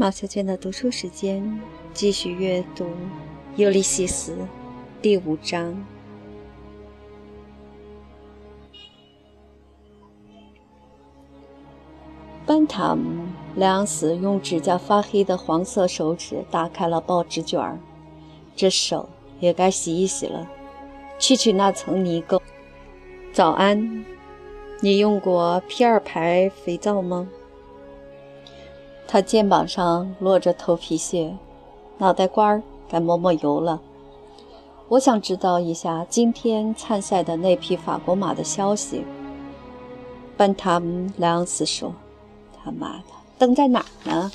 毛小娟的读书时间，继续阅读《尤利西斯》第五章。班塔姆·莱昂斯用指甲发黑的黄色手指打开了报纸卷儿，这手也该洗一洗了，去去那层泥垢。早安，你用过 P 二牌肥皂吗？他肩膀上落着头皮屑，脑袋瓜儿该抹抹油了。我想知道一下今天参赛的那匹法国马的消息。班塔姆·莱昂斯说：“他妈的，灯在哪儿呢？”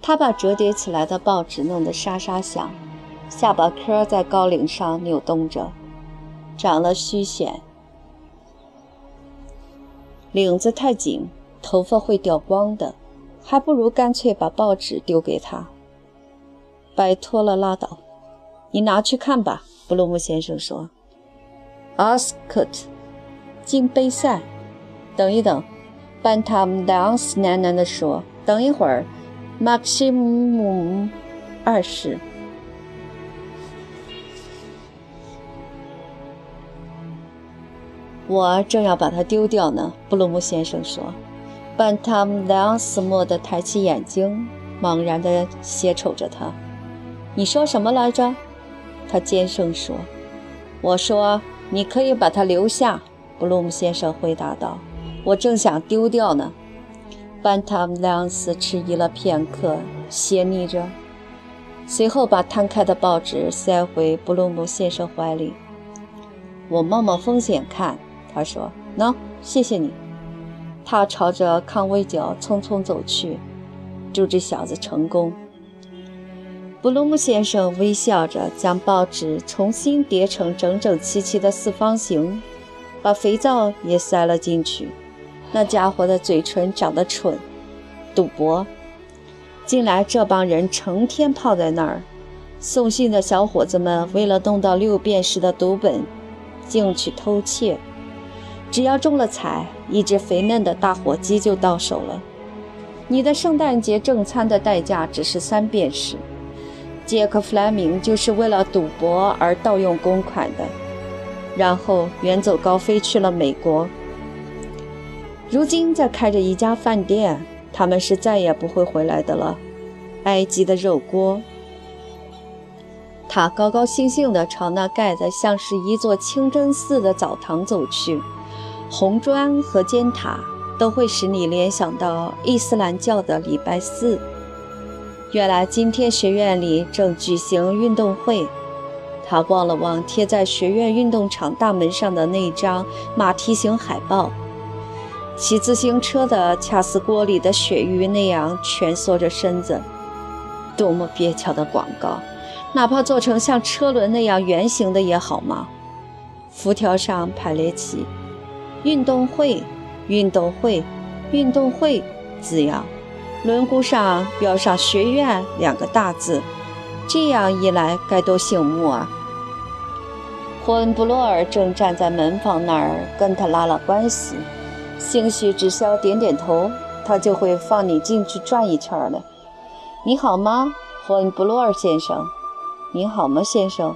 他把折叠起来的报纸弄得沙沙响，下巴颏在高领上扭动着，长了虚癣，领子太紧，头发会掉光的。还不如干脆把报纸丢给他。拜托了，拉倒，你拿去看吧。布鲁姆先生说。阿斯科特，进杯赛。等一等，班塔姆莱斯喃喃地说。等一会儿，马克西姆二世。我正要把它丢掉呢。布鲁姆先生说。班塔姆莱昂斯蓦地抬起眼睛，茫然地斜瞅着他。“你说什么来着？”他尖声说。“我说你可以把它留下。”布鲁姆先生回答道。“我正想丢掉呢。”班塔姆莱昂斯迟疑了片刻，斜睨着，随后把摊开的报纸塞回布鲁姆先生怀里。“我冒冒风险看。”他说。“喏，谢谢你。”他朝着康威角匆匆走去，祝这小子成功。布鲁姆先生微笑着将报纸重新叠成整整齐齐的四方形，把肥皂也塞了进去。那家伙的嘴唇长得蠢。赌博！近来这帮人成天泡在那儿。送信的小伙子们为了弄到六便士的读本，竟去偷窃。只要中了彩，一只肥嫩的大火鸡就到手了。你的圣诞节正餐的代价只是三便士。杰克·弗莱明就是为了赌博而盗用公款的，然后远走高飞去了美国。如今在开着一家饭店，他们是再也不会回来的了。埃及的肉锅。他高高兴兴地朝那盖得像是一座清真寺的澡堂走去。红砖和尖塔都会使你联想到伊斯兰教的礼拜四。原来今天学院里正举行运动会。他望了望贴在学院运动场大门上的那张马蹄形海报，骑自行车的恰似锅里的鳕鱼那样蜷缩着身子，多么蹩脚的广告！哪怕做成像车轮那样圆形的也好吗？辐条上排列起。运动会，运动会，运动会字样，轮毂上标上“学院”两个大字，这样一来该多醒目啊！霍恩布洛尔正站在门房那儿跟他拉拉关系，兴许只需要点点头，他就会放你进去转一圈了。你好吗，霍恩布洛尔先生？你好吗，先生？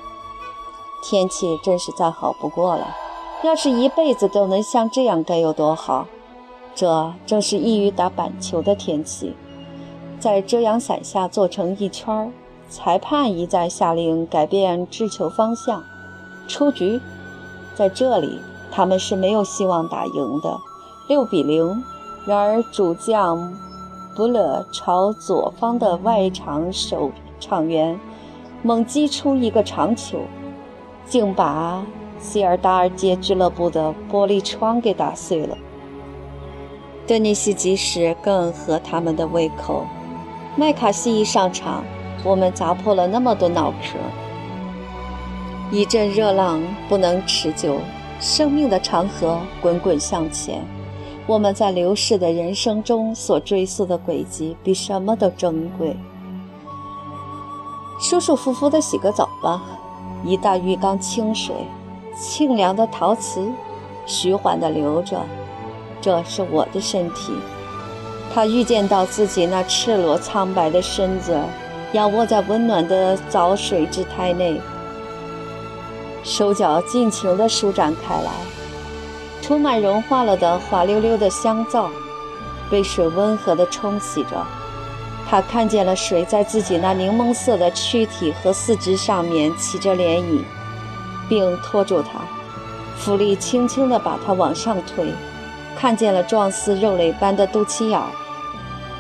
天气真是再好不过了。要是一辈子都能像这样，该有多好！这正是易于打板球的天气。在遮阳伞下坐成一圈儿，裁判一再下令改变掷球方向，出局。在这里，他们是没有希望打赢的。六比零。然而主将布勒朝左方的外场守场员猛击出一个长球，竟把。希尔达尔街俱乐部的玻璃窗给打碎了。德尼西及时更合他们的胃口。麦卡锡一上场，我们砸破了那么多脑壳。一阵热浪不能持久，生命的长河滚滚向前。我们在流逝的人生中所追溯的轨迹，比什么都珍贵。舒舒服服地洗个澡吧，一大浴缸清水。清凉的陶瓷，徐缓地流着。这是我的身体。他预见到自己那赤裸苍白的身子，仰卧在温暖的澡水之胎内，手脚尽情地舒展开来，充满融化了的滑溜溜的香皂，被水温和地冲洗着。他看见了水在自己那柠檬色的躯体和四肢上面起着涟漪，并拖住他，浮力轻轻地把他往上推。看见了状似肉类般的肚脐眼儿。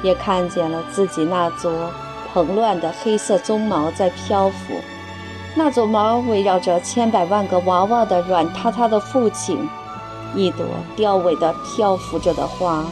也看见了自己那撮蓬乱的黑色鬃毛在漂浮，那撮毛围绕着千百万个娃娃的软塌塌的父亲，一朵凋萎的漂浮着的花。